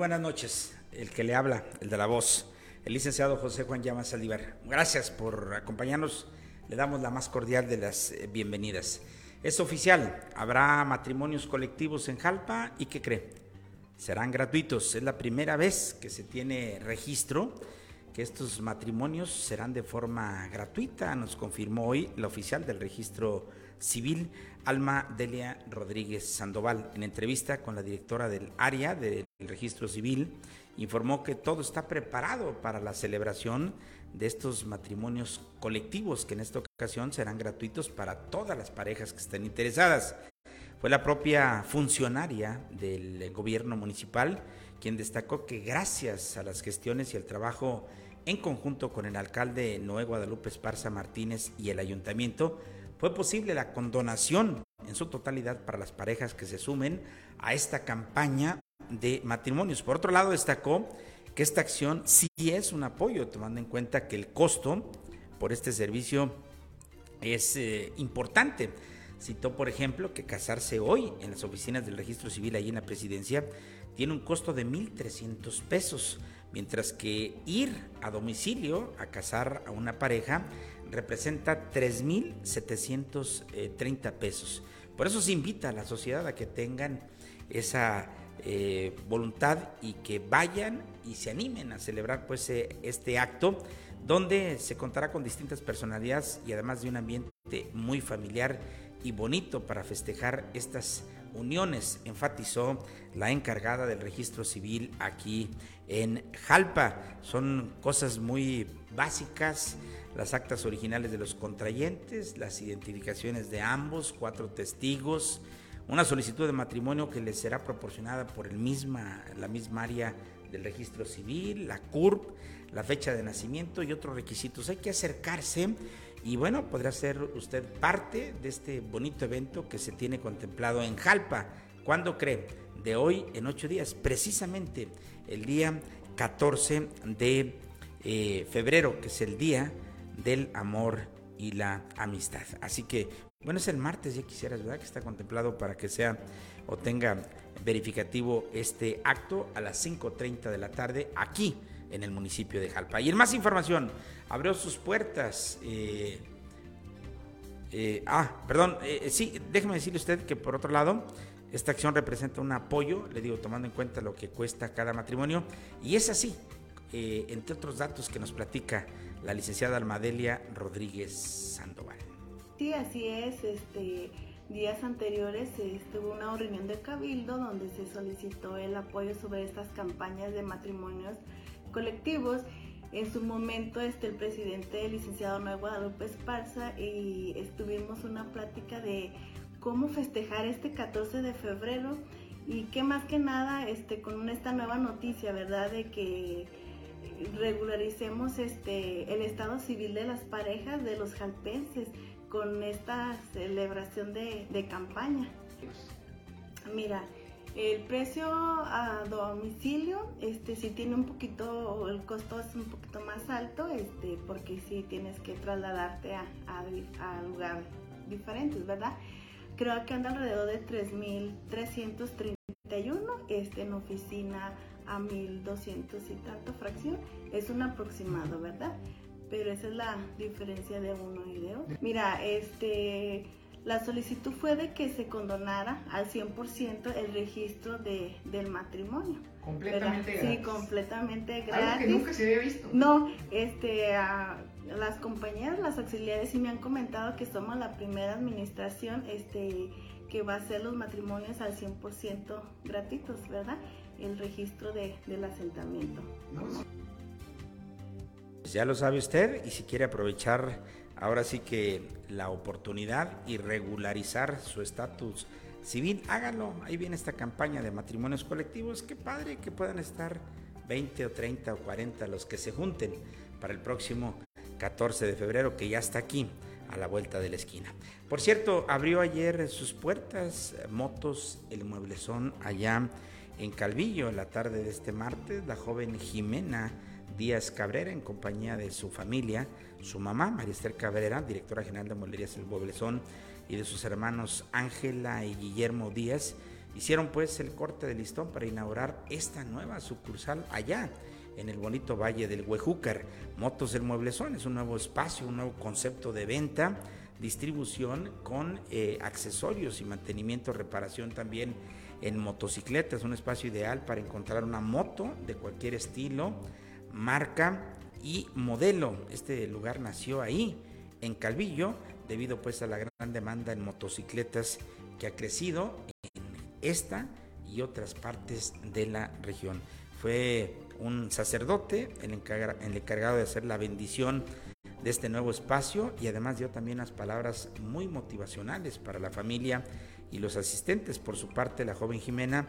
buenas noches. El que le habla, el de la voz, el licenciado José Juan Llamas Saldívar. Gracias por acompañarnos. Le damos la más cordial de las eh, bienvenidas. Es oficial, habrá matrimonios colectivos en Jalpa y ¿qué cree? Serán gratuitos. Es la primera vez que se tiene registro que estos matrimonios serán de forma gratuita, nos confirmó hoy la oficial del registro civil, Alma Delia Rodríguez Sandoval. En entrevista con la directora del área del registro civil, informó que todo está preparado para la celebración de estos matrimonios colectivos, que en esta ocasión serán gratuitos para todas las parejas que estén interesadas. Fue la propia funcionaria del gobierno municipal quien destacó que gracias a las gestiones y el trabajo en conjunto con el alcalde Noé Guadalupe Esparza Martínez y el ayuntamiento, fue posible la condonación en su totalidad para las parejas que se sumen a esta campaña de matrimonios. Por otro lado, destacó que esta acción sí es un apoyo, tomando en cuenta que el costo por este servicio es eh, importante. Citó, por ejemplo, que casarse hoy en las oficinas del registro civil ahí en la presidencia tiene un costo de 1.300 pesos, mientras que ir a domicilio a casar a una pareja representa 3.730 pesos. Por eso se invita a la sociedad a que tengan esa eh, voluntad y que vayan y se animen a celebrar pues eh, este acto donde se contará con distintas personalidades y además de un ambiente muy familiar y bonito para festejar estas uniones, enfatizó la encargada del registro civil aquí en Jalpa. Son cosas muy básicas, las actas originales de los contrayentes, las identificaciones de ambos, cuatro testigos, una solicitud de matrimonio que les será proporcionada por el misma, la misma área del registro civil, la CURP, la fecha de nacimiento y otros requisitos. Hay que acercarse y bueno, podrá ser usted parte de este bonito evento que se tiene contemplado en Jalpa. ¿Cuándo cree? De hoy en ocho días, precisamente el día 14 de eh, febrero, que es el día del amor y la amistad. Así que, bueno, es el martes, ya quisieras, ¿verdad? Que está contemplado para que sea o tenga verificativo este acto a las 5.30 de la tarde aquí en el municipio de Jalpa. Y en más información, abrió sus puertas. Eh, eh, ah, perdón, eh, sí, déjeme decirle usted que por otro lado, esta acción representa un apoyo, le digo, tomando en cuenta lo que cuesta cada matrimonio, y es así, entre otros datos que nos platica la licenciada Almadelia Rodríguez Sandoval. Sí, así es, este días anteriores estuvo una reunión de cabildo donde se solicitó el apoyo sobre estas campañas de matrimonios colectivos. En su momento este, el presidente, el licenciado Noé Guadalupe Esparza, y estuvimos una plática de cómo festejar este 14 de febrero y que más que nada este, con esta nueva noticia, ¿verdad? De que regularicemos este, el estado civil de las parejas, de los jalpenses, con esta celebración de, campaña. Mira, el precio a domicilio, este sí tiene un poquito, el costo es un poquito más alto, este, porque sí tienes que trasladarte a, a, lugares diferentes, ¿verdad? Creo que anda alrededor de 3.331, este, en oficina a 1.200 y tanto fracción, es un aproximado, ¿verdad? Pero esa es la diferencia de uno y de otro. Mira, este la solicitud fue de que se condonara al 100% el registro de, del matrimonio. Completamente gratis. Sí, completamente gratis. Algo que nunca se había visto. No, este, las compañeras, las auxiliares sí me han comentado que somos la primera administración este, que va a hacer los matrimonios al 100% gratuitos, ¿verdad? El registro de, del asentamiento. Pues ya lo sabe usted y si quiere aprovechar ahora sí que la oportunidad y regularizar su estatus civil, hágalo. Ahí viene esta campaña de matrimonios colectivos. Qué padre que puedan estar 20 o 30 o 40 los que se junten para el próximo 14 de febrero, que ya está aquí a la vuelta de la esquina. Por cierto, abrió ayer sus puertas Motos El Mueblezón allá en Calvillo, en la tarde de este martes, la joven Jimena Díaz Cabrera en compañía de su familia su mamá, María Esther Cabrera, directora general de Molerías El Boblezón, y de sus hermanos Ángela y Guillermo Díaz, hicieron pues el corte de listón para inaugurar esta nueva sucursal allá en el bonito valle del Huejúcar. Motos del Mueblezón es un nuevo espacio, un nuevo concepto de venta, distribución con eh, accesorios y mantenimiento, reparación también en motocicletas, un espacio ideal para encontrar una moto de cualquier estilo, marca y modelo. Este lugar nació ahí, en Calvillo, debido pues a la gran demanda en motocicletas que ha crecido en esta y otras partes de la región. Fue un sacerdote el, encargado de hacer la bendición de este nuevo espacio y además dio también unas palabras muy motivacionales para la familia y los asistentes. Por su parte, la joven Jimena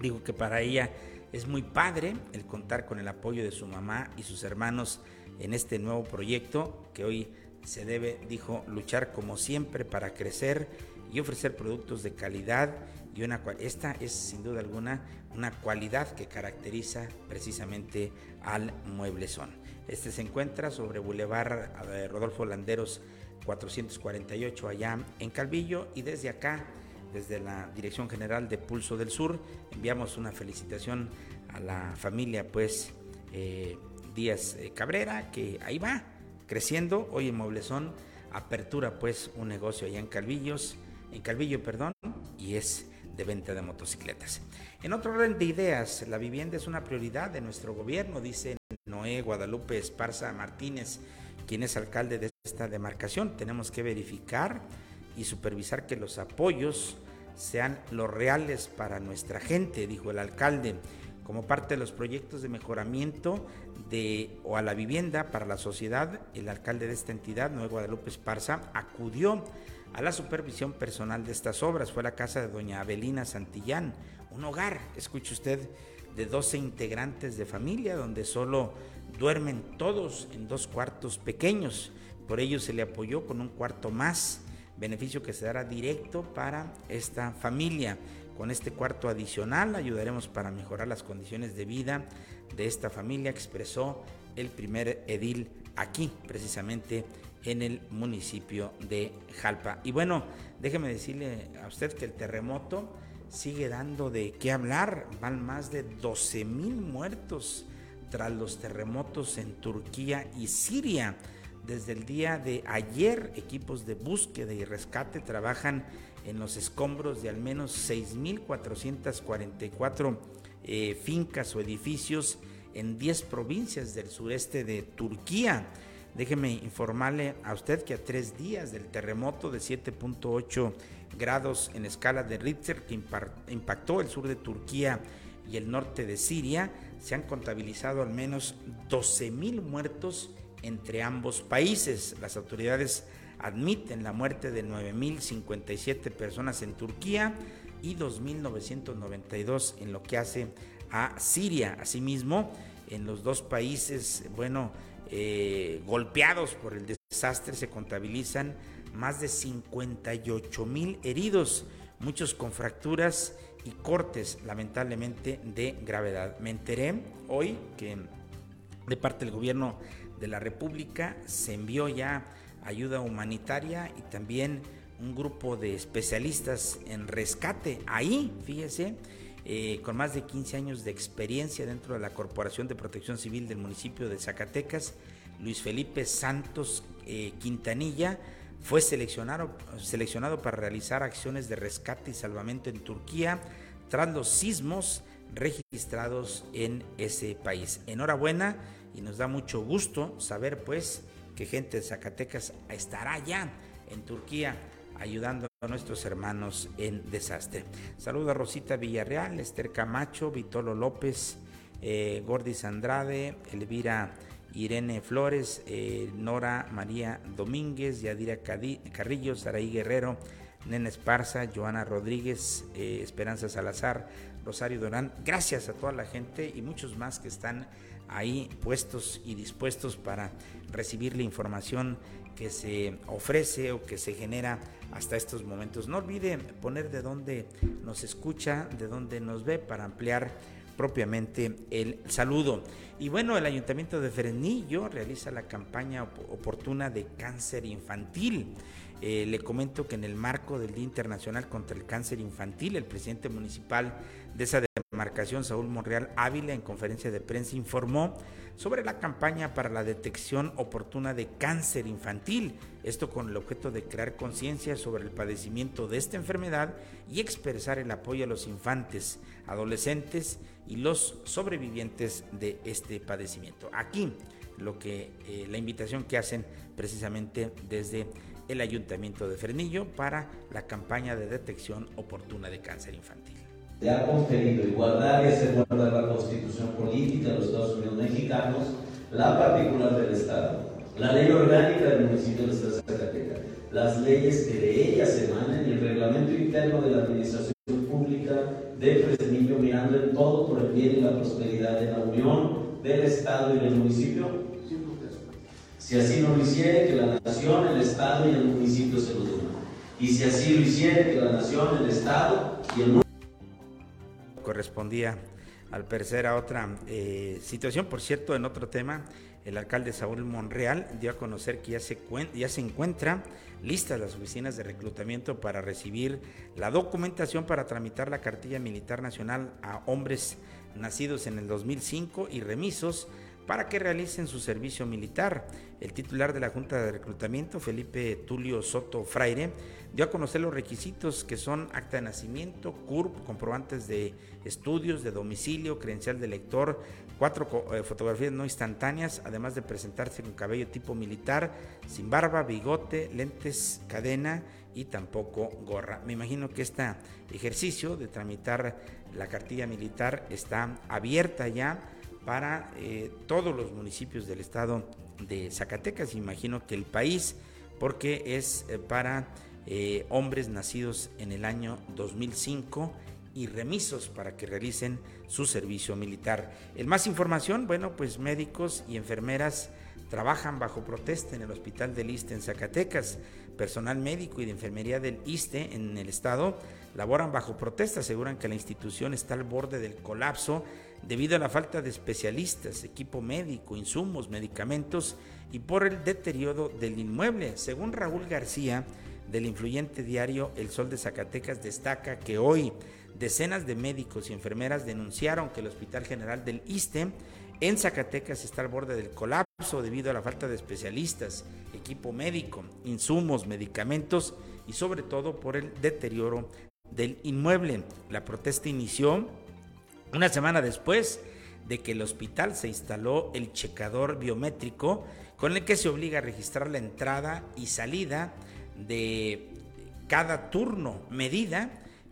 dijo que para ella es muy padre el contar con el apoyo de su mamá y sus hermanos en este nuevo proyecto que hoy se debe, dijo, luchar como siempre para crecer y ofrecer productos de calidad y una esta es sin duda alguna una cualidad que caracteriza precisamente al mueblezón. Este se encuentra sobre Boulevard Rodolfo Landeros 448 allá en Calvillo y desde acá, desde la Dirección General de Pulso del Sur, enviamos una felicitación a la familia pues eh, Díaz eh, Cabrera que ahí va creciendo, hoy en Mueblezón apertura pues un negocio allá en Calvillos, en Calvillo, perdón, y es de venta de motocicletas. En otro orden de ideas, la vivienda es una prioridad de nuestro gobierno, dice Noé Guadalupe Esparza Martínez, quien es alcalde de esta demarcación. Tenemos que verificar y supervisar que los apoyos sean los reales para nuestra gente, dijo el alcalde, como parte de los proyectos de mejoramiento de o a la vivienda para la sociedad. El alcalde de esta entidad, Noé Guadalupe Esparza, acudió a la supervisión personal de estas obras. Fue la casa de doña Abelina Santillán, un hogar, escuche usted, de 12 integrantes de familia, donde solo duermen todos en dos cuartos pequeños. Por ello se le apoyó con un cuarto más, beneficio que se dará directo para esta familia. Con este cuarto adicional ayudaremos para mejorar las condiciones de vida de esta familia, expresó el primer edil aquí, precisamente en el municipio de Jalpa. Y bueno, déjeme decirle a usted que el terremoto sigue dando de qué hablar. Van más de 12 mil muertos tras los terremotos en Turquía y Siria. Desde el día de ayer, equipos de búsqueda y rescate trabajan en los escombros de al menos 6.444 eh, fincas o edificios en 10 provincias del sureste de Turquía. Déjeme informarle a usted que a tres días del terremoto de 7.8 grados en escala de Richter que impactó el sur de Turquía y el norte de Siria, se han contabilizado al menos 12.000 muertos entre ambos países. Las autoridades admiten la muerte de 9.057 personas en Turquía y 2.992 en lo que hace a Siria. Asimismo, en los dos países, bueno, eh, golpeados por el desastre se contabilizan más de 58 mil heridos, muchos con fracturas y cortes lamentablemente de gravedad. Me enteré hoy que de parte del gobierno de la República se envió ya ayuda humanitaria y también un grupo de especialistas en rescate ahí, fíjese, eh, con más de 15 años de experiencia dentro de la Corporación de Protección Civil del municipio de Zacatecas, Luis Felipe Santos eh, Quintanilla, fue seleccionado, seleccionado para realizar acciones de rescate y salvamento en Turquía tras los sismos registrados en ese país. Enhorabuena y nos da mucho gusto saber pues que gente de Zacatecas estará allá en Turquía ayudando a nuestros hermanos en desastre. Saludo a Rosita Villarreal, Esther Camacho, Vitolo López, eh, Gordis Andrade, Elvira Irene Flores, eh, Nora María Domínguez, Yadira Carrillo, Saraí Guerrero, Nena Esparza, Joana Rodríguez, eh, Esperanza Salazar, Rosario Durán. Gracias a toda la gente y muchos más que están ahí puestos y dispuestos para recibir la información que se ofrece o que se genera hasta estos momentos. No olvide poner de dónde nos escucha, de dónde nos ve para ampliar propiamente el saludo. Y bueno, el Ayuntamiento de Fresnillo realiza la campaña oportuna de cáncer infantil. Eh, le comento que en el marco del Día Internacional contra el Cáncer Infantil, el presidente municipal de esa demarcación, Saúl Monreal Ávila, en conferencia de prensa informó sobre la campaña para la detección oportuna de cáncer infantil, esto con el objeto de crear conciencia sobre el padecimiento de esta enfermedad y expresar el apoyo a los infantes, adolescentes y los sobrevivientes de este padecimiento. Aquí lo que eh, la invitación que hacen precisamente desde el Ayuntamiento de Frenillo para la campaña de detección oportuna de cáncer infantil. Se ha conferido igualdad y hacer guardar la constitución política de los Estados Unidos mexicanos, la particular del Estado, la ley orgánica del municipio de Zacatecas, las leyes que de ellas emanen y el reglamento interno de la administración pública de Fresnillo mirando en todo por el bien y la prosperidad de la Unión, del Estado y del municipio si así no lo hiciere, que la nación, el Estado y el municipio se lo den. Y si así lo hiciere, que la nación, el Estado y el municipio... Correspondía al parecer a otra eh, situación. Por cierto, en otro tema, el alcalde Saúl Monreal dio a conocer que ya se, ya se encuentra listas las oficinas de reclutamiento para recibir la documentación para tramitar la cartilla militar nacional a hombres nacidos en el 2005 y remisos para que realicen su servicio militar. El titular de la Junta de Reclutamiento, Felipe Tulio Soto Fraire, dio a conocer los requisitos que son acta de nacimiento, CURP, comprobantes de estudios, de domicilio, credencial de lector, cuatro eh, fotografías no instantáneas, además de presentarse con cabello tipo militar, sin barba, bigote, lentes, cadena y tampoco gorra. Me imagino que este ejercicio de tramitar la cartilla militar está abierta ya para eh, todos los municipios del estado de Zacatecas, imagino que el país, porque es eh, para eh, hombres nacidos en el año 2005 y remisos para que realicen su servicio militar. En más información, bueno, pues médicos y enfermeras trabajan bajo protesta en el Hospital del ISTE en Zacatecas. Personal médico y de enfermería del ISTE en el estado laboran bajo protesta, aseguran que la institución está al borde del colapso debido a la falta de especialistas, equipo médico, insumos, medicamentos y por el deterioro del inmueble. Según Raúl García, del influyente diario El Sol de Zacatecas, destaca que hoy decenas de médicos y enfermeras denunciaron que el Hospital General del ISTE en Zacatecas está al borde del colapso debido a la falta de especialistas, equipo médico, insumos, medicamentos y sobre todo por el deterioro del inmueble. La protesta inició una semana después de que el hospital se instaló el checador biométrico con el que se obliga a registrar la entrada y salida de cada turno, medida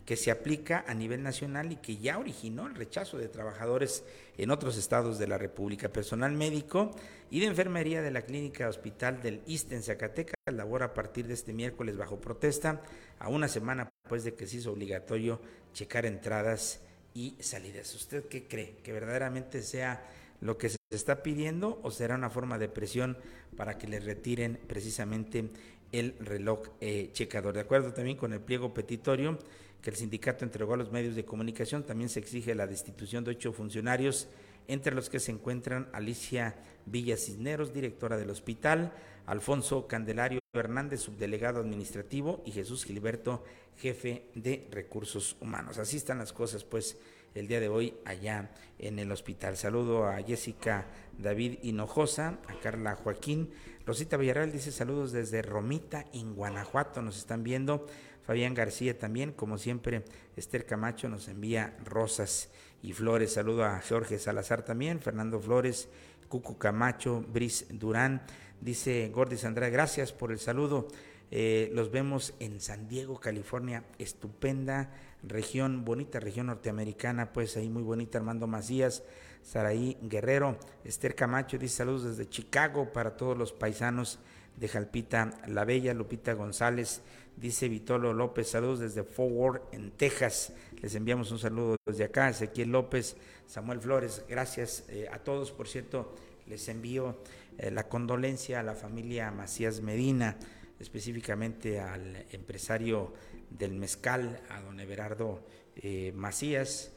que se aplica a nivel nacional y que ya originó el rechazo de trabajadores en otros estados de la República. Personal médico y de enfermería de la Clínica Hospital del ISTE en Zacatecas labora a partir de este miércoles bajo protesta, a una semana después de que se hizo obligatorio checar entradas y salidas. ¿Usted qué cree? ¿Que verdaderamente sea lo que se está pidiendo o será una forma de presión para que le retiren precisamente el reloj eh, checador? De acuerdo también con el pliego petitorio que el sindicato entregó a los medios de comunicación, también se exige la destitución de ocho funcionarios, entre los que se encuentran Alicia Villa Cisneros, directora del hospital, Alfonso Candelario Hernández, subdelegado administrativo, y Jesús Gilberto jefe de recursos humanos. Así están las cosas, pues, el día de hoy allá en el hospital. Saludo a Jessica David Hinojosa, a Carla Joaquín. Rosita Villarreal dice saludos desde Romita, en Guanajuato, nos están viendo. Fabián García también, como siempre, Esther Camacho nos envía rosas y flores. Saludo a Jorge Salazar también, Fernando Flores, Cucu Camacho, Bris Durán. Dice Gordis Andrés, gracias por el saludo. Eh, los vemos en San Diego, California, estupenda región, bonita región norteamericana, pues ahí muy bonita, Armando Macías, Saraí Guerrero, Esther Camacho dice saludos desde Chicago para todos los paisanos de Jalpita La Bella, Lupita González, dice Vitolo López, saludos desde Forward en Texas, les enviamos un saludo desde acá, Ezequiel López, Samuel Flores, gracias eh, a todos, por cierto, les envío eh, la condolencia a la familia Macías Medina, específicamente al empresario del mezcal, a don Everardo eh, Macías,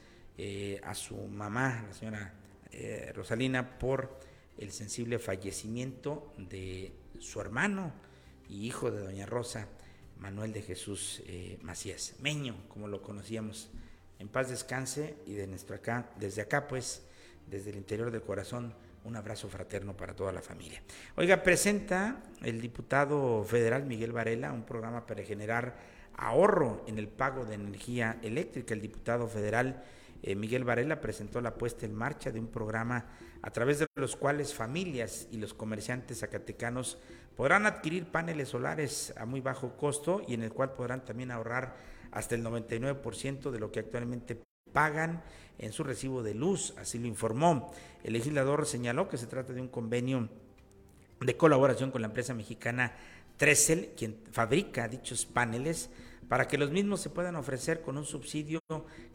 a su mamá, la señora Rosalina, por el sensible fallecimiento de su hermano y hijo de doña Rosa, Manuel de Jesús eh, Macías, Meño, como lo conocíamos. En paz descanse y de nuestro acá, desde acá pues, desde el interior del corazón, un abrazo fraterno para toda la familia. Oiga, presenta el diputado federal Miguel Varela un programa para generar ahorro en el pago de energía eléctrica. El diputado federal eh, Miguel Varela presentó la puesta en marcha de un programa a través de los cuales familias y los comerciantes zacatecanos podrán adquirir paneles solares a muy bajo costo y en el cual podrán también ahorrar hasta el 99% de lo que actualmente pagan en su recibo de luz, así lo informó. El legislador señaló que se trata de un convenio de colaboración con la empresa mexicana Tresel, quien fabrica dichos paneles, para que los mismos se puedan ofrecer con un subsidio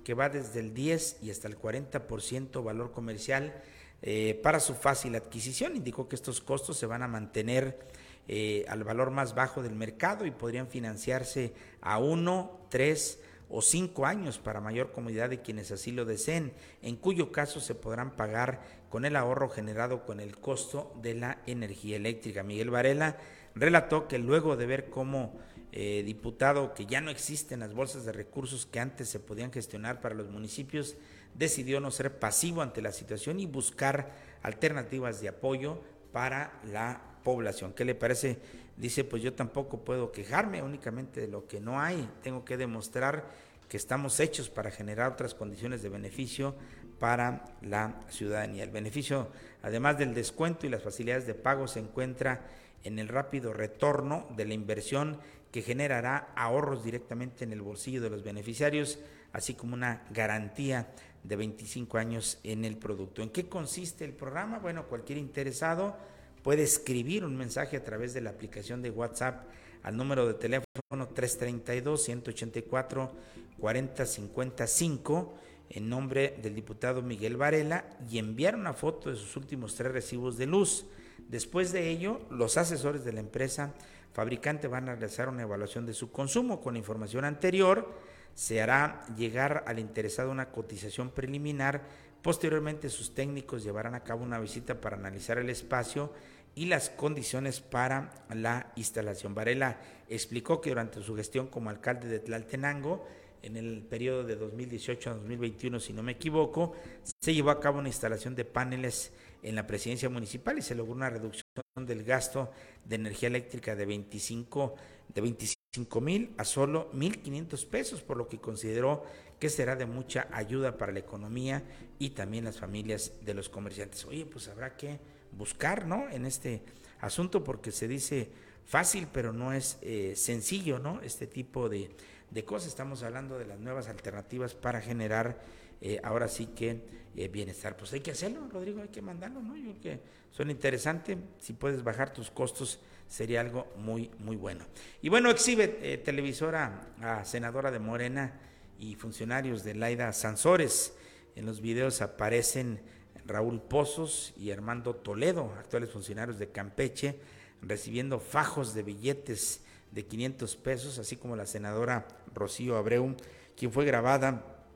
que va desde el 10 y hasta el 40% valor comercial eh, para su fácil adquisición. Indicó que estos costos se van a mantener eh, al valor más bajo del mercado y podrían financiarse a uno, tres o cinco años para mayor comodidad de quienes así lo deseen, en cuyo caso se podrán pagar con el ahorro generado con el costo de la energía eléctrica. Miguel Varela relató que luego de ver cómo eh, diputado que ya no existen las bolsas de recursos que antes se podían gestionar para los municipios, decidió no ser pasivo ante la situación y buscar alternativas de apoyo para la población. ¿Qué le parece? Dice, pues yo tampoco puedo quejarme únicamente de lo que no hay, tengo que demostrar que estamos hechos para generar otras condiciones de beneficio para la ciudadanía. El beneficio, además del descuento y las facilidades de pago, se encuentra en el rápido retorno de la inversión que generará ahorros directamente en el bolsillo de los beneficiarios, así como una garantía de 25 años en el producto. ¿En qué consiste el programa? Bueno, cualquier interesado puede escribir un mensaje a través de la aplicación de WhatsApp al número de teléfono 332-184-4055 en nombre del diputado Miguel Varela y enviar una foto de sus últimos tres recibos de luz. Después de ello, los asesores de la empresa fabricante van a realizar una evaluación de su consumo. Con la información anterior, se hará llegar al interesado una cotización preliminar. Posteriormente, sus técnicos llevarán a cabo una visita para analizar el espacio y las condiciones para la instalación. Varela explicó que durante su gestión como alcalde de Tlaltenango, en el periodo de 2018 a 2021, si no me equivoco, se llevó a cabo una instalación de paneles en la presidencia municipal y se logró una reducción del gasto de energía eléctrica de 25 de 25 mil a solo 1.500 pesos, por lo que consideró que será de mucha ayuda para la economía y también las familias de los comerciantes. Oye, pues habrá que buscar, ¿no? En este asunto, porque se dice fácil, pero no es eh, sencillo, ¿no? Este tipo de, de, cosas. Estamos hablando de las nuevas alternativas para generar eh, ahora sí que eh, bienestar. Pues hay que hacerlo, Rodrigo, hay que mandarlo, ¿no? Yo creo que suena interesante. Si puedes bajar tus costos, sería algo muy, muy bueno. Y bueno, exhibe televisora a senadora de Morena y funcionarios de Laida Sansores. En los videos aparecen Raúl Pozos y Armando Toledo, actuales funcionarios de Campeche, recibiendo fajos de billetes de 500 pesos, así como la senadora Rocío Abreu, quien fue grabada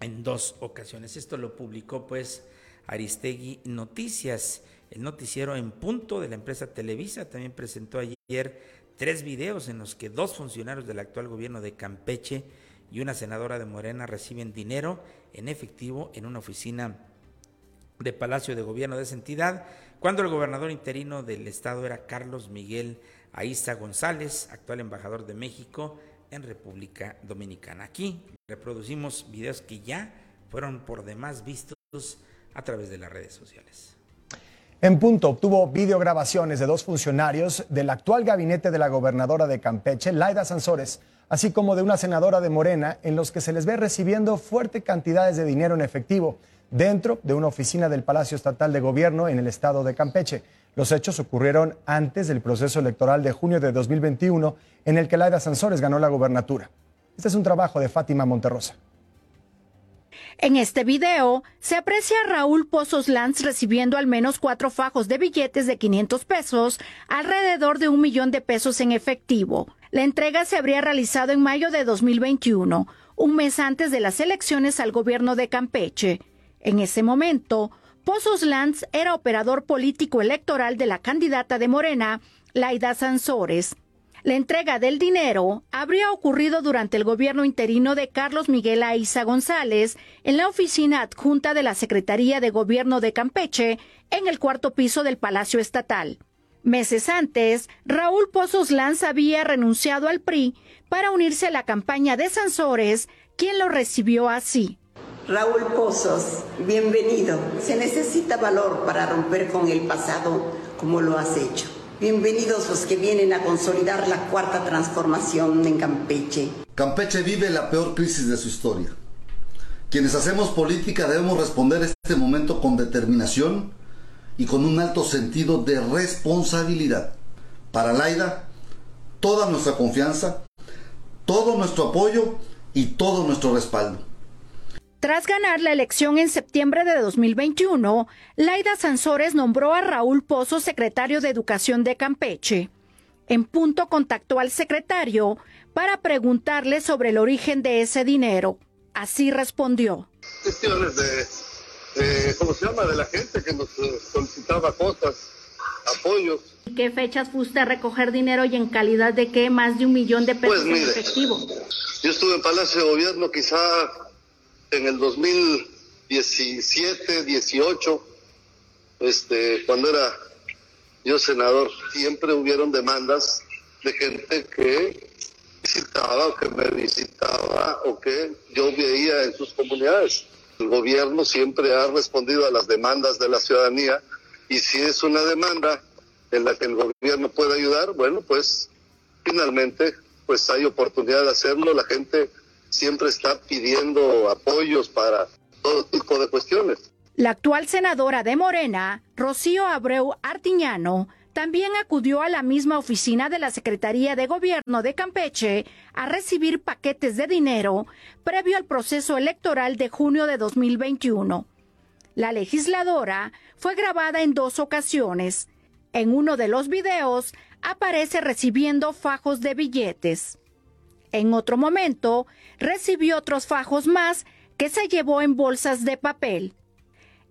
en dos ocasiones. Esto lo publicó pues Aristegui Noticias, el noticiero en punto de la empresa Televisa, también presentó ayer tres videos en los que dos funcionarios del actual gobierno de Campeche y una senadora de Morena reciben dinero en efectivo en una oficina de Palacio de Gobierno de esa entidad, cuando el gobernador interino del estado era Carlos Miguel Aiza González, actual embajador de México en República Dominicana. Aquí reproducimos videos que ya fueron por demás vistos a través de las redes sociales. En punto obtuvo videograbaciones de dos funcionarios del actual gabinete de la gobernadora de Campeche, Laida Sansores, así como de una senadora de Morena, en los que se les ve recibiendo fuertes cantidades de dinero en efectivo dentro de una oficina del Palacio Estatal de Gobierno en el estado de Campeche. Los hechos ocurrieron antes del proceso electoral de junio de 2021, en el que Laida Sansores ganó la gobernatura. Este es un trabajo de Fátima Monterrosa. En este video se aprecia a Raúl Pozos Lanz recibiendo al menos cuatro fajos de billetes de 500 pesos, alrededor de un millón de pesos en efectivo. La entrega se habría realizado en mayo de 2021, un mes antes de las elecciones al gobierno de Campeche. En ese momento, Pozos Lanz era operador político electoral de la candidata de Morena, Laida Sansores. La entrega del dinero habría ocurrido durante el gobierno interino de Carlos Miguel Aiza González en la oficina adjunta de la Secretaría de Gobierno de Campeche en el cuarto piso del Palacio Estatal. Meses antes, Raúl Pozos Lanz había renunciado al PRI para unirse a la campaña de Sansores, quien lo recibió así. Raúl Pozos, bienvenido. Se necesita valor para romper con el pasado como lo has hecho. Bienvenidos los que vienen a consolidar la cuarta transformación en Campeche. Campeche vive la peor crisis de su historia. Quienes hacemos política debemos responder este momento con determinación y con un alto sentido de responsabilidad. Para Laida, toda nuestra confianza, todo nuestro apoyo y todo nuestro respaldo. Tras ganar la elección en septiembre de 2021, Laida Sansores nombró a Raúl Pozo secretario de Educación de Campeche. En punto contactó al secretario para preguntarle sobre el origen de ese dinero. Así respondió. Cuestiones de, ¿cómo se llama? De la gente que nos eh, solicitaba cosas, apoyos. ¿Qué fechas fuiste a recoger dinero y en calidad de qué? Más de un millón de pesos pues en efectivo. Yo estuve en Palacio de Gobierno quizá en el 2017, 18, este, cuando era yo senador, siempre hubieron demandas de gente que visitaba o que me visitaba o que yo veía en sus comunidades. El gobierno siempre ha respondido a las demandas de la ciudadanía y si es una demanda en la que el gobierno puede ayudar, bueno, pues finalmente pues hay oportunidad de hacerlo. La gente siempre está pidiendo apoyos para todo tipo de cuestiones. La actual senadora de Morena, Rocío Abreu Artiñano, también acudió a la misma oficina de la Secretaría de Gobierno de Campeche a recibir paquetes de dinero previo al proceso electoral de junio de 2021. La legisladora fue grabada en dos ocasiones. En uno de los videos aparece recibiendo fajos de billetes. En otro momento, recibió otros fajos más que se llevó en bolsas de papel.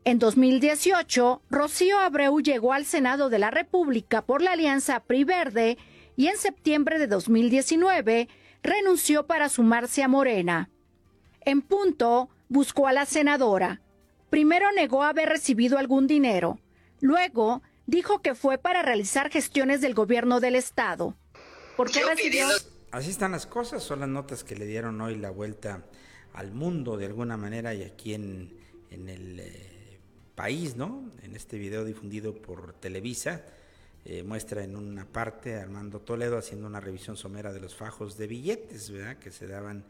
En 2018, Rocío Abreu llegó al Senado de la República por la alianza PRI Verde y en septiembre de 2019 renunció para sumarse a Morena. En punto, buscó a la senadora. Primero negó haber recibido algún dinero. Luego, dijo que fue para realizar gestiones del gobierno del Estado. ¿Por qué recibió? Así están las cosas, son las notas que le dieron hoy la vuelta al mundo de alguna manera y aquí en, el eh, país, ¿no? En este video difundido por Televisa, eh, muestra en una parte Armando Toledo haciendo una revisión somera de los fajos de billetes, ¿verdad? Que se daban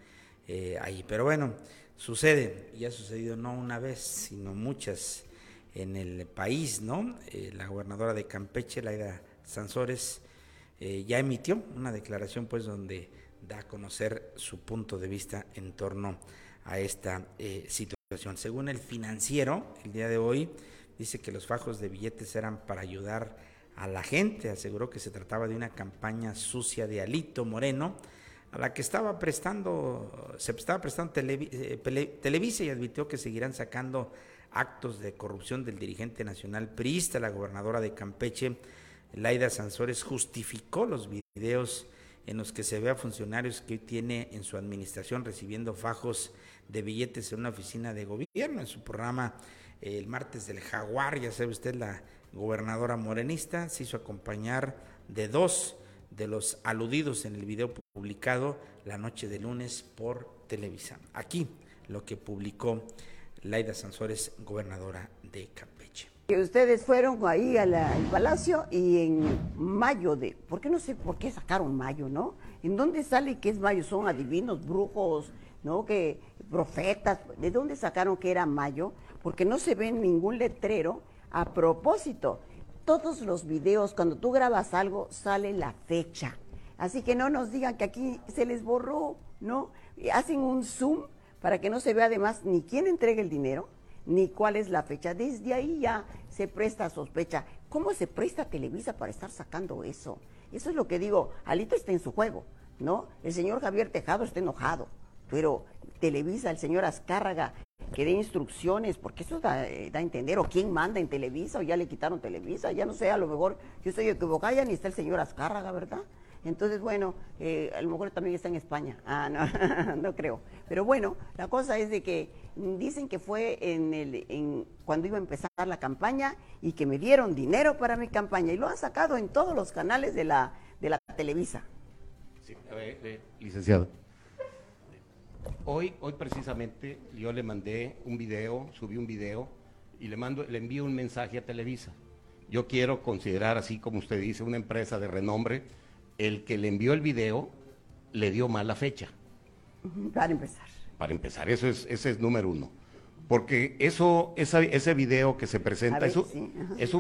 eh, ahí. Pero bueno, sucede, y ha sucedido no una vez, sino muchas en el país, ¿no? la gobernadora de Campeche, Laida Sansores, eh, ya emitió una declaración pues donde da a conocer su punto de vista en torno a esta eh, situación. Según el financiero, el día de hoy dice que los fajos de billetes eran para ayudar a la gente, aseguró que se trataba de una campaña sucia de Alito Moreno, a la que estaba prestando, se estaba prestando eh, Televisa y advirtió que seguirán sacando actos de corrupción del dirigente nacional priista, la gobernadora de Campeche, Laida Sansores justificó los videos en los que se ve a funcionarios que hoy tiene en su administración recibiendo fajos de billetes en una oficina de gobierno. En su programa eh, el martes del Jaguar, ya sabe usted, la gobernadora morenista se hizo acompañar de dos de los aludidos en el video publicado la noche de lunes por Televisa. Aquí lo que publicó Laida Sansores, gobernadora de Campeche ustedes fueron ahí al, palacio y en mayo de, ¿por qué no sé por qué sacaron mayo, no? ¿En dónde sale que es mayo? Son adivinos, brujos, ¿no? Que profetas, ¿de dónde sacaron que era mayo? Porque no se ve ningún letrero a propósito. Todos los videos, cuando tú grabas algo, sale la fecha. Así que no nos digan que aquí se les borró, ¿no? hacen un zoom para que no se vea además ni quién entrega el dinero, ni cuál es la fecha. Desde ahí ya se presta sospecha. ¿Cómo se presta Televisa para estar sacando eso? Eso es lo que digo. Alito está en su juego, ¿no? El señor Javier Tejado está enojado, pero Televisa, el señor Azcárraga, que dé instrucciones, porque eso da, eh, da, a entender, o quién manda en Televisa, o ya le quitaron Televisa, ya no sé, a lo mejor yo estoy equivocada, ya ni está el señor Azcárraga, ¿verdad? Entonces, bueno, eh, a lo mejor también está en España. Ah, no, no creo. Pero bueno, la cosa es de que dicen que fue en el, en, cuando iba a empezar la campaña y que me dieron dinero para mi campaña y lo han sacado en todos los canales de la, de la Televisa. Sí, licenciado. Hoy, hoy precisamente yo le mandé un video, subí un video y le mando, le envío un mensaje a Televisa. Yo quiero considerar, así como usted dice, una empresa de renombre, el que le envió el video le dio mala fecha. Para empezar. Para empezar, eso es, ese es número uno. Porque eso, ese video que se presenta, eso,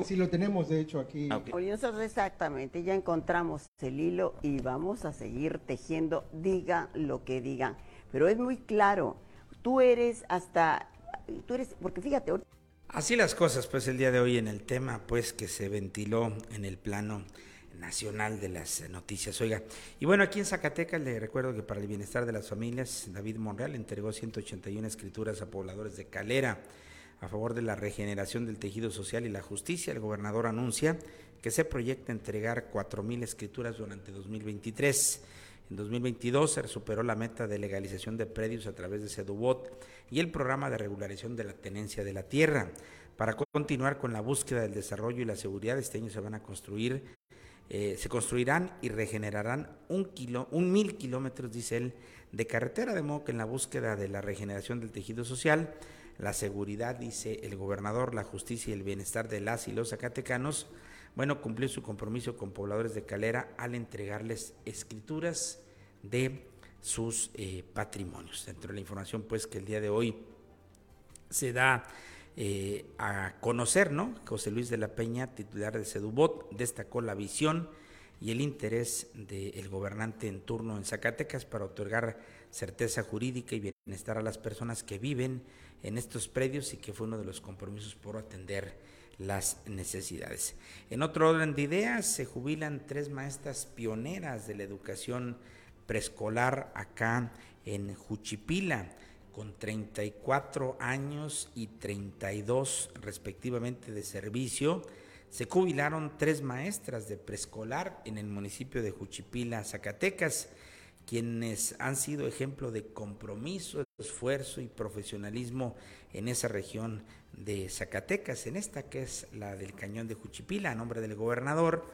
sí, lo tenemos de hecho aquí. Ah, nosotros exactamente, ya encontramos el hilo y vamos a seguir tejiendo, diga lo que digan. Pero es muy claro, tú eres hasta, tú eres, porque fíjate. Así las cosas, pues el día de hoy en el tema, pues que se ventiló en el plano nacional de las noticias. Oiga, y bueno, aquí en Zacatecas le recuerdo que para el bienestar de las familias, David Monreal entregó 181 escrituras a pobladores de Calera a favor de la regeneración del tejido social y la justicia. El gobernador anuncia que se proyecta entregar 4.000 escrituras durante 2023. En 2022 se superó la meta de legalización de predios a través de Sedubot y el programa de regularización de la tenencia de la tierra. Para continuar con la búsqueda del desarrollo y la seguridad, este año se van a construir eh, se construirán y regenerarán un, kilo, un mil kilómetros, dice él, de carretera, de modo que en la búsqueda de la regeneración del tejido social, la seguridad, dice el gobernador, la justicia y el bienestar de las y los zacatecanos, bueno, cumplió su compromiso con pobladores de Calera al entregarles escrituras de sus eh, patrimonios. Dentro de la información, pues, que el día de hoy se da eh, a conocer, ¿no? José Luis de la Peña, titular de Sedubot, destacó la visión y el interés del gobernante en turno en Zacatecas para otorgar certeza jurídica y bienestar a las personas que viven en estos predios y que fue uno de los compromisos por atender las necesidades. En otro orden de ideas, se jubilan tres maestras pioneras de la educación preescolar acá en Juchipila con 34 años y 32 respectivamente de servicio, se jubilaron tres maestras de preescolar en el municipio de Juchipila, Zacatecas, quienes han sido ejemplo de compromiso, esfuerzo y profesionalismo en esa región de Zacatecas, en esta que es la del Cañón de Juchipila, a nombre del gobernador,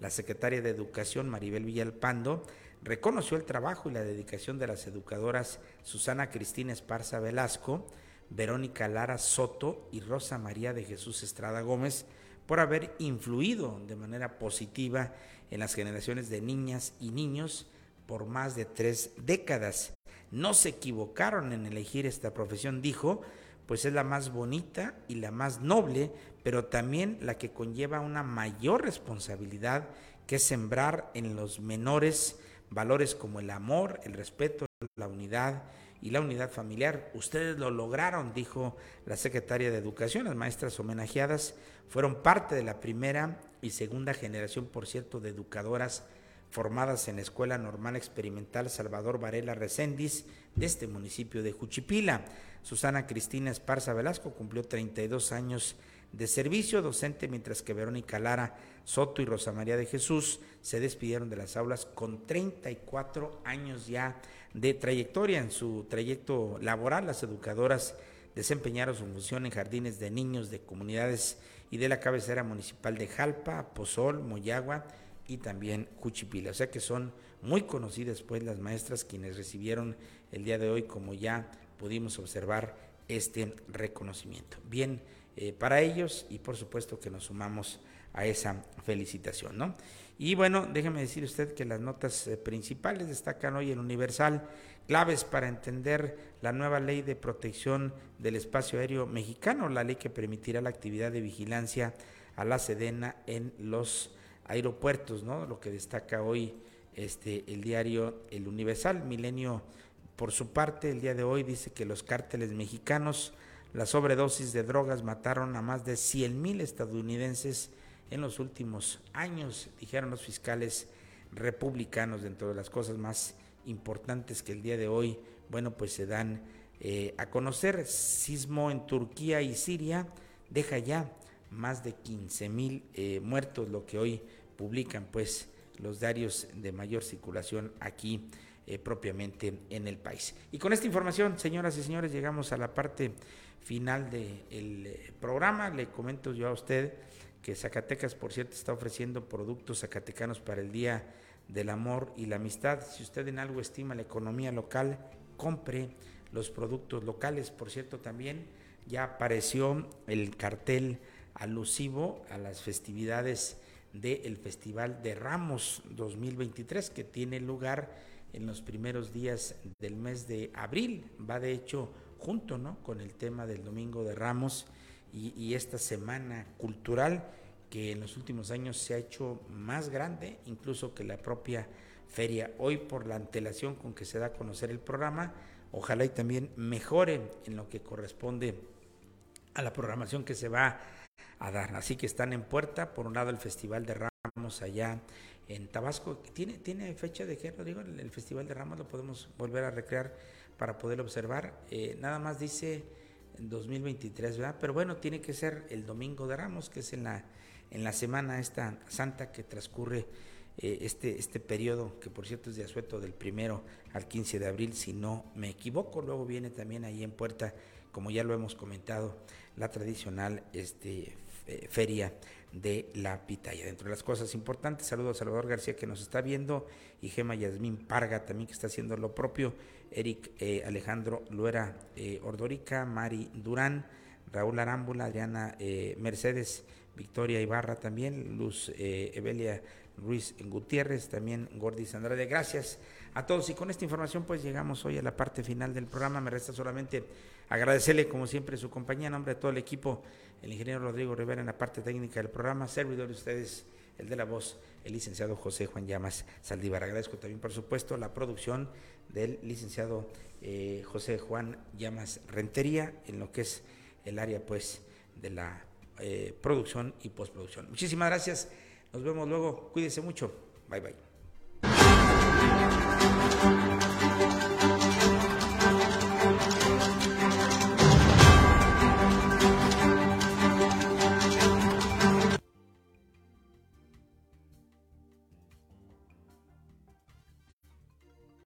la secretaria de Educación Maribel Villalpando reconoció el trabajo y la dedicación de las educadoras Susana Cristina Esparza Velasco, Verónica Lara Soto y Rosa María de Jesús Estrada Gómez por haber influido de manera positiva en las generaciones de niñas y niños por más de tres décadas. No se equivocaron en elegir esta profesión, dijo, pues es la más bonita y la más noble, pero también la que conlleva una mayor responsabilidad que sembrar en los menores valores como el amor, el respeto, la unidad y la unidad familiar. Ustedes lo lograron, dijo la secretaria de Educación. Las maestras homenajeadas fueron parte de la primera y segunda generación, por cierto, de educadoras formadas en la Escuela Normal Experimental Salvador Varela Recendis de este municipio de Juchipila. Susana Cristina Esparza Velasco cumplió 32 años de servicio docente, mientras que Verónica Lara Soto y Rosa María de Jesús se despidieron de las aulas con 34 años ya de trayectoria. En su trayecto laboral, las educadoras desempeñaron su función en jardines de niños de comunidades y de la cabecera municipal de Jalpa, Pozol, Moyagua y también Cuchipila. O sea que son muy conocidas pues las maestras quienes recibieron el día de hoy, como ya pudimos observar, este reconocimiento. Bien, eh, para ellos y por supuesto que nos sumamos a esa felicitación, ¿no? Y bueno, déjeme decir usted que las notas eh, principales destacan hoy en Universal claves para entender la nueva ley de protección del espacio aéreo mexicano, la ley que permitirá la actividad de vigilancia a la Sedena en los aeropuertos, ¿no? Lo que destaca hoy este el diario El Universal, Milenio por su parte el día de hoy dice que los cárteles mexicanos la sobredosis de drogas mataron a más de 100 mil estadounidenses en los últimos años, dijeron los fiscales republicanos, dentro de las cosas más importantes que el día de hoy, bueno, pues se dan eh, a conocer. Sismo en Turquía y Siria deja ya más de 15 mil eh, muertos, lo que hoy publican pues los diarios de mayor circulación aquí eh, propiamente en el país. Y con esta información, señoras y señores, llegamos a la parte final del eh, programa. Le comento yo a usted que Zacatecas, por cierto, está ofreciendo productos zacatecanos para el Día del Amor y la Amistad. Si usted en algo estima la economía local, compre los productos locales. Por cierto, también ya apareció el cartel alusivo a las festividades del Festival de Ramos 2023 que tiene lugar en los primeros días del mes de abril. Va de hecho junto ¿no? con el tema del Domingo de Ramos y, esta semana cultural que en los últimos años se ha hecho más grande incluso que la propia feria. Hoy por la antelación con que se da a conocer el programa, ojalá y también mejore en lo que corresponde a la programación que se va a dar. Así que están en puerta, por un lado el Festival de Ramos allá en Tabasco. ¿Tiene, tiene fecha de qué, Rodrigo? El Festival de Ramos lo podemos volver a recrear para poder observar. Eh, nada más dice en 2023, ¿verdad? Pero bueno, tiene que ser el Domingo de Ramos, que es en la, en la semana esta santa que transcurre eh, este, este periodo, que por cierto es de asueto del primero al 15 de abril, si no me equivoco. Luego viene también ahí en puerta, como ya lo hemos comentado, la tradicional este, feria de la pitaya. Dentro de las cosas importantes, saludo a Salvador García que nos está viendo y Gema Yasmín Parga también que está haciendo lo propio, Eric eh, Alejandro Luera eh, Ordorica, Mari Durán, Raúl Arámbula, Adriana eh, Mercedes, Victoria Ibarra también, Luz eh, Evelia Ruiz Gutiérrez, también Gordis Andrade. Gracias a todos y con esta información pues llegamos hoy a la parte final del programa. Me resta solamente agradecerle como siempre su compañía en nombre de todo el equipo, el ingeniero Rodrigo Rivera en la parte técnica del programa, servidor de ustedes, el de la voz, el licenciado José Juan Llamas Saldívar. Agradezco también por supuesto la producción del licenciado eh, José Juan Llamas Rentería en lo que es el área pues de la eh, producción y postproducción. Muchísimas gracias. Nos vemos luego. Cuídense mucho. Bye bye.